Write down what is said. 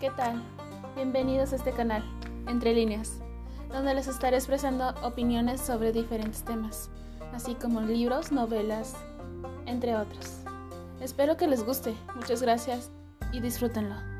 ¿Qué tal? Bienvenidos a este canal, Entre Líneas, donde les estaré expresando opiniones sobre diferentes temas, así como libros, novelas, entre otros. Espero que les guste, muchas gracias y disfrútenlo.